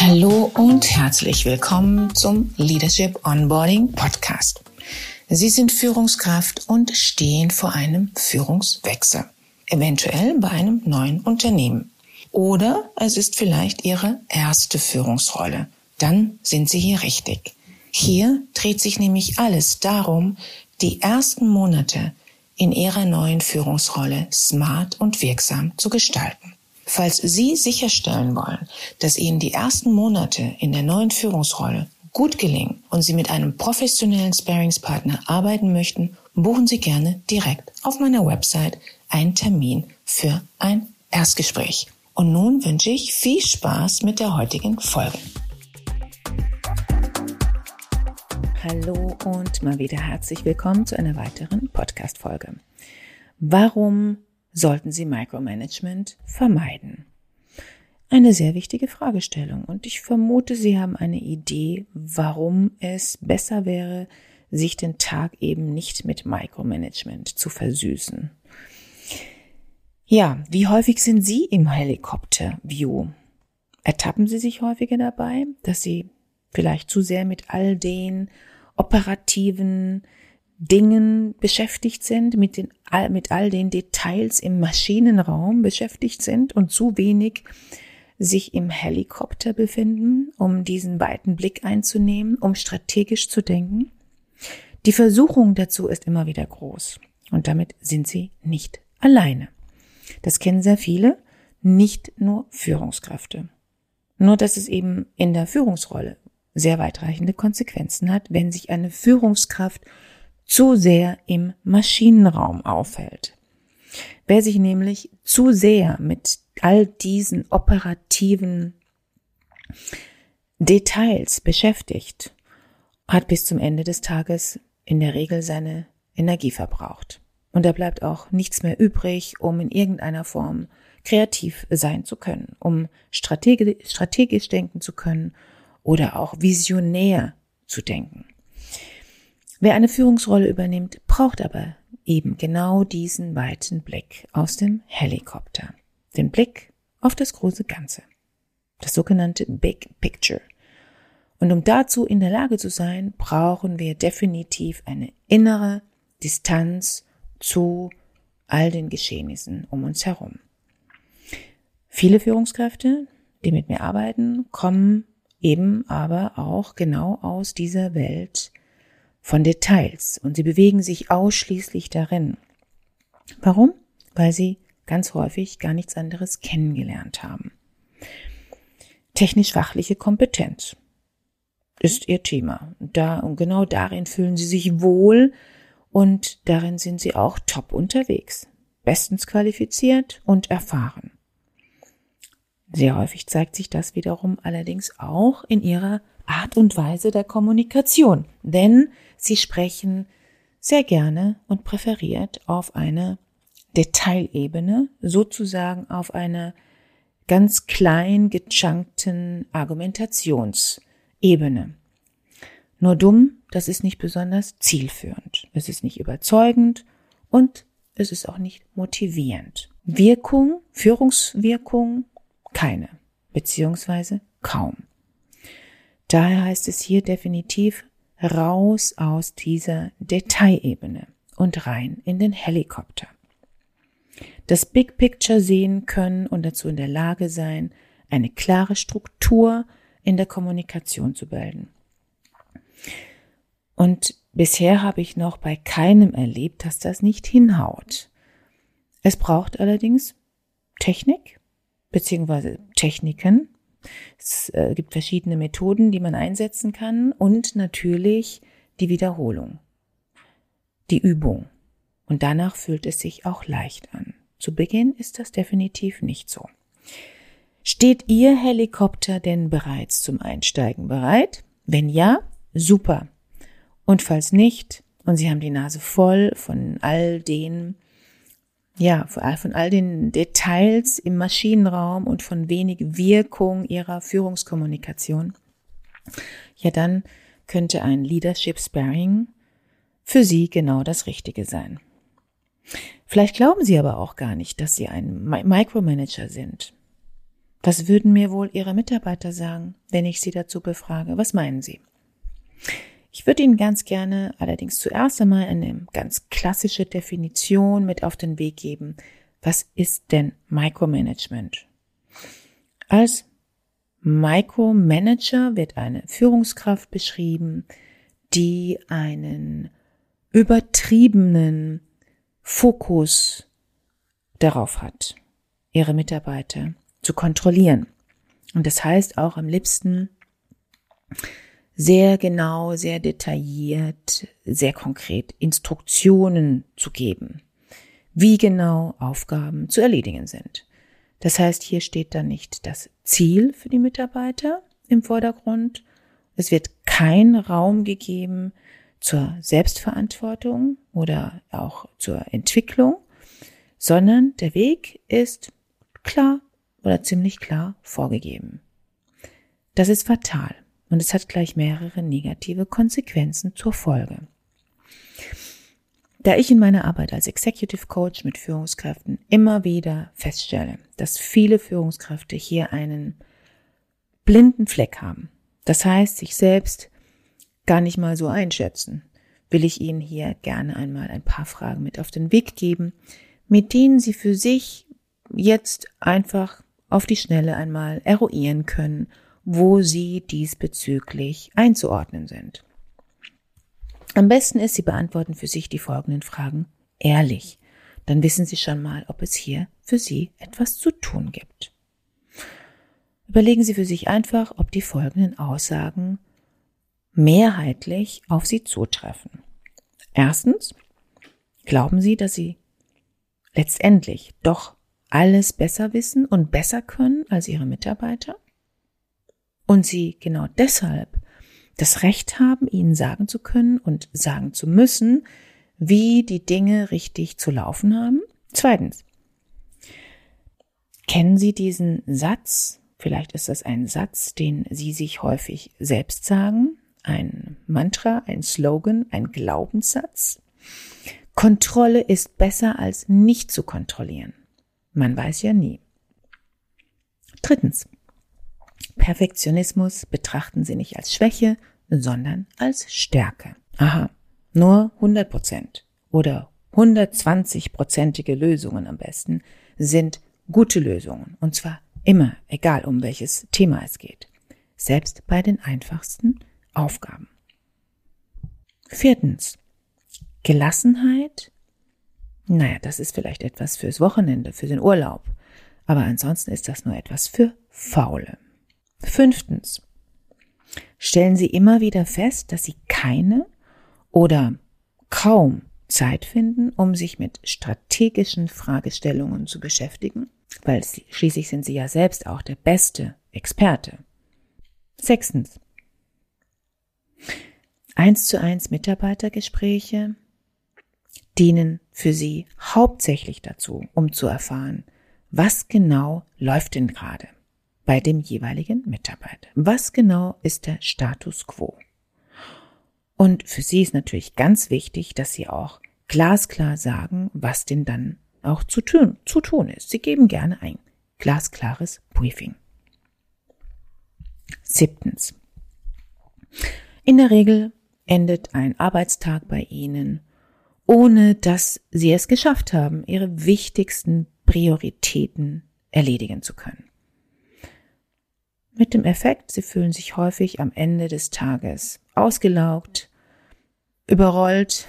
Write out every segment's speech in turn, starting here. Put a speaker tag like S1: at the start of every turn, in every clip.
S1: Hallo und herzlich willkommen zum Leadership Onboarding Podcast. Sie sind Führungskraft und stehen vor einem Führungswechsel, eventuell bei einem neuen Unternehmen. Oder es ist vielleicht Ihre erste Führungsrolle. Dann sind Sie hier richtig. Hier dreht sich nämlich alles darum, die ersten Monate in Ihrer neuen Führungsrolle smart und wirksam zu gestalten. Falls Sie sicherstellen wollen, dass Ihnen die ersten Monate in der neuen Führungsrolle gut gelingen und Sie mit einem professionellen Sparingspartner arbeiten möchten, buchen Sie gerne direkt auf meiner Website einen Termin für ein Erstgespräch. Und nun wünsche ich viel Spaß mit der heutigen Folge. Hallo und mal wieder herzlich willkommen zu einer weiteren Podcast-Folge. Warum sollten Sie Micromanagement vermeiden? Eine sehr wichtige Fragestellung und ich vermute, Sie haben eine Idee, warum es besser wäre, sich den Tag eben nicht mit Micromanagement zu versüßen. Ja, wie häufig sind Sie im Helikopter-View? Ertappen Sie sich häufiger dabei, dass Sie vielleicht zu sehr mit all den operativen Dingen beschäftigt sind, mit, den, mit all den Details im Maschinenraum beschäftigt sind und zu wenig sich im Helikopter befinden, um diesen weiten Blick einzunehmen, um strategisch zu denken? Die Versuchung dazu ist immer wieder groß und damit sind Sie nicht alleine. Das kennen sehr viele, nicht nur Führungskräfte. Nur dass es eben in der Führungsrolle sehr weitreichende Konsequenzen hat, wenn sich eine Führungskraft zu sehr im Maschinenraum aufhält. Wer sich nämlich zu sehr mit all diesen operativen Details beschäftigt, hat bis zum Ende des Tages in der Regel seine Energie verbraucht. Und da bleibt auch nichts mehr übrig, um in irgendeiner Form kreativ sein zu können, um strategisch, denken zu können oder auch visionär zu denken. Wer eine Führungsrolle übernimmt, braucht aber eben genau diesen weiten Blick aus dem Helikopter. Den Blick auf das große Ganze. Das sogenannte Big Picture. Und um dazu in der Lage zu sein, brauchen wir definitiv eine innere Distanz zu all den Geschehnissen um uns herum. Viele Führungskräfte, die mit mir arbeiten, kommen eben aber auch genau aus dieser Welt von Details und sie bewegen sich ausschließlich darin. Warum? Weil sie ganz häufig gar nichts anderes kennengelernt haben. Technisch-fachliche Kompetenz ist ihr Thema. Da, und genau darin fühlen sie sich wohl und darin sind sie auch top unterwegs, bestens qualifiziert und erfahren. Sehr häufig zeigt sich das wiederum allerdings auch in ihrer Art und Weise der Kommunikation, denn sie sprechen sehr gerne und präferiert auf einer Detailebene, sozusagen auf einer ganz klein gechunkten Argumentationsebene. Nur dumm, das ist nicht besonders zielführend. Es ist nicht überzeugend und es ist auch nicht motivierend. Wirkung, Führungswirkung, keine, beziehungsweise kaum. Daher heißt es hier definitiv raus aus dieser Detailebene und rein in den Helikopter. Das Big Picture sehen können und dazu in der Lage sein, eine klare Struktur in der Kommunikation zu bilden. Und bisher habe ich noch bei keinem erlebt, dass das nicht hinhaut. Es braucht allerdings Technik beziehungsweise Techniken. Es äh, gibt verschiedene Methoden, die man einsetzen kann und natürlich die Wiederholung, die Übung. Und danach fühlt es sich auch leicht an. Zu Beginn ist das definitiv nicht so. Steht Ihr Helikopter denn bereits zum Einsteigen bereit? Wenn ja, super. Und falls nicht, und Sie haben die Nase voll von all den, ja, von all den Details im Maschinenraum und von wenig Wirkung Ihrer Führungskommunikation, ja, dann könnte ein Leadership Sparring für Sie genau das Richtige sein. Vielleicht glauben Sie aber auch gar nicht, dass Sie ein Micromanager sind. Was würden mir wohl Ihre Mitarbeiter sagen, wenn ich Sie dazu befrage? Was meinen Sie? Ich würde Ihnen ganz gerne allerdings zuerst einmal eine ganz klassische Definition mit auf den Weg geben. Was ist denn Micromanagement? Als Micromanager wird eine Führungskraft beschrieben, die einen übertriebenen Fokus darauf hat, ihre Mitarbeiter zu kontrollieren. Und das heißt auch am liebsten sehr genau, sehr detailliert, sehr konkret Instruktionen zu geben, wie genau Aufgaben zu erledigen sind. Das heißt, hier steht dann nicht das Ziel für die Mitarbeiter im Vordergrund. Es wird kein Raum gegeben zur Selbstverantwortung oder auch zur Entwicklung, sondern der Weg ist klar oder ziemlich klar vorgegeben. Das ist fatal und es hat gleich mehrere negative Konsequenzen zur Folge. Da ich in meiner Arbeit als Executive Coach mit Führungskräften immer wieder feststelle, dass viele Führungskräfte hier einen blinden Fleck haben. Das heißt, sich selbst gar nicht mal so einschätzen, will ich Ihnen hier gerne einmal ein paar Fragen mit auf den Weg geben, mit denen Sie für sich jetzt einfach auf die Schnelle einmal eruieren können wo sie diesbezüglich einzuordnen sind. Am besten ist, Sie beantworten für sich die folgenden Fragen ehrlich. Dann wissen Sie schon mal, ob es hier für Sie etwas zu tun gibt. Überlegen Sie für sich einfach, ob die folgenden Aussagen mehrheitlich auf Sie zutreffen. Erstens, glauben Sie, dass Sie letztendlich doch alles besser wissen und besser können als Ihre Mitarbeiter? Und sie genau deshalb das Recht haben, ihnen sagen zu können und sagen zu müssen, wie die Dinge richtig zu laufen haben. Zweitens, kennen Sie diesen Satz? Vielleicht ist das ein Satz, den Sie sich häufig selbst sagen, ein Mantra, ein Slogan, ein Glaubenssatz. Kontrolle ist besser als nicht zu kontrollieren. Man weiß ja nie. Drittens, Perfektionismus betrachten sie nicht als Schwäche, sondern als Stärke. Aha, nur 100 Prozent oder 120-prozentige Lösungen am besten sind gute Lösungen. Und zwar immer, egal um welches Thema es geht. Selbst bei den einfachsten Aufgaben. Viertens. Gelassenheit. Naja, das ist vielleicht etwas fürs Wochenende, für den Urlaub. Aber ansonsten ist das nur etwas für Faule. Fünftens. Stellen Sie immer wieder fest, dass Sie keine oder kaum Zeit finden, um sich mit strategischen Fragestellungen zu beschäftigen, weil schließlich sind Sie ja selbst auch der beste Experte. Sechstens. Eins zu eins Mitarbeitergespräche dienen für Sie hauptsächlich dazu, um zu erfahren, was genau läuft denn gerade bei dem jeweiligen Mitarbeiter. Was genau ist der Status quo? Und für Sie ist natürlich ganz wichtig, dass Sie auch glasklar sagen, was denn dann auch zu tun, zu tun ist. Sie geben gerne ein glasklares Briefing. Siebtens. In der Regel endet ein Arbeitstag bei Ihnen, ohne dass Sie es geschafft haben, Ihre wichtigsten Prioritäten erledigen zu können. Mit dem Effekt, sie fühlen sich häufig am Ende des Tages ausgelaugt, überrollt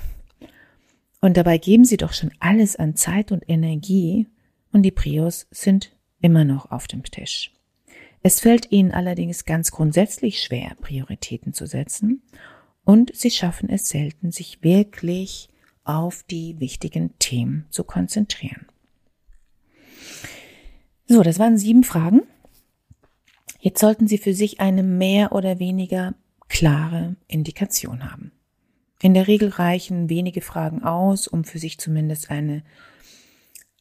S1: und dabei geben sie doch schon alles an Zeit und Energie und die Prios sind immer noch auf dem Tisch. Es fällt ihnen allerdings ganz grundsätzlich schwer, Prioritäten zu setzen und sie schaffen es selten, sich wirklich auf die wichtigen Themen zu konzentrieren. So, das waren sieben Fragen. Jetzt sollten Sie für sich eine mehr oder weniger klare Indikation haben. In der Regel reichen wenige Fragen aus, um für sich zumindest eine,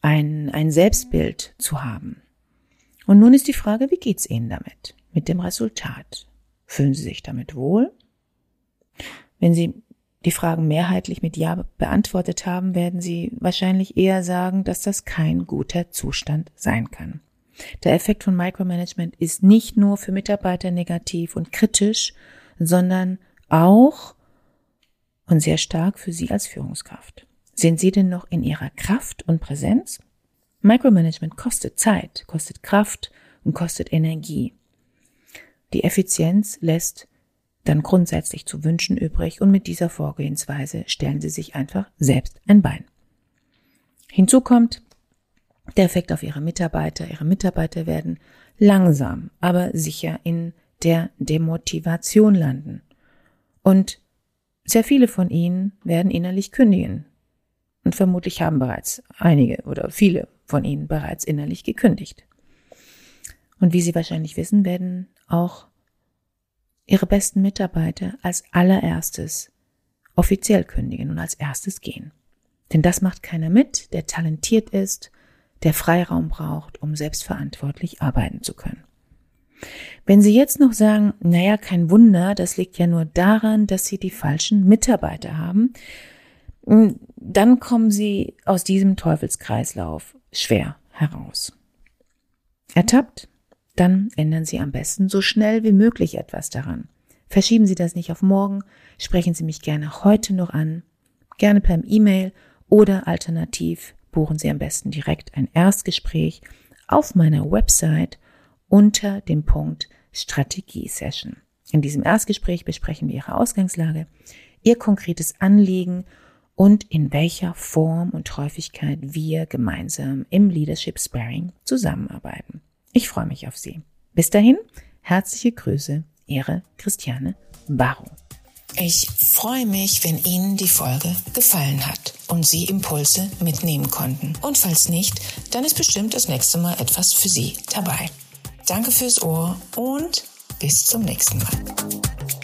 S1: ein, ein Selbstbild zu haben. Und nun ist die Frage, wie geht's Ihnen damit? Mit dem Resultat? Fühlen Sie sich damit wohl? Wenn Sie die Fragen mehrheitlich mit Ja beantwortet haben, werden Sie wahrscheinlich eher sagen, dass das kein guter Zustand sein kann. Der Effekt von Micromanagement ist nicht nur für Mitarbeiter negativ und kritisch, sondern auch und sehr stark für Sie als Führungskraft. Sind Sie denn noch in Ihrer Kraft und Präsenz? Micromanagement kostet Zeit, kostet Kraft und kostet Energie. Die Effizienz lässt dann grundsätzlich zu wünschen übrig und mit dieser Vorgehensweise stellen Sie sich einfach selbst ein Bein. Hinzu kommt der Effekt auf Ihre Mitarbeiter. Ihre Mitarbeiter werden langsam, aber sicher in der Demotivation landen. Und sehr viele von ihnen werden innerlich kündigen. Und vermutlich haben bereits einige oder viele von ihnen bereits innerlich gekündigt. Und wie Sie wahrscheinlich wissen, werden auch Ihre besten Mitarbeiter als allererstes offiziell kündigen und als erstes gehen. Denn das macht keiner mit, der talentiert ist, der Freiraum braucht, um selbstverantwortlich arbeiten zu können. Wenn Sie jetzt noch sagen, naja, kein Wunder, das liegt ja nur daran, dass Sie die falschen Mitarbeiter haben, hm, dann kommen Sie aus diesem Teufelskreislauf schwer heraus. Ertappt? Dann ändern Sie am besten so schnell wie möglich etwas daran. Verschieben Sie das nicht auf morgen, sprechen Sie mich gerne heute noch an, gerne per E-Mail oder alternativ buchen Sie am besten direkt ein Erstgespräch auf meiner Website unter dem Punkt Strategie-Session. In diesem Erstgespräch besprechen wir Ihre Ausgangslage, Ihr konkretes Anliegen und in welcher Form und Häufigkeit wir gemeinsam im Leadership Sparing zusammenarbeiten. Ich freue mich auf Sie. Bis dahin, herzliche Grüße, Ihre Christiane Barrow.
S2: Ich freue mich, wenn Ihnen die Folge gefallen hat und Sie Impulse mitnehmen konnten. Und falls nicht, dann ist bestimmt das nächste Mal etwas für Sie dabei. Danke fürs Ohr und bis zum nächsten Mal.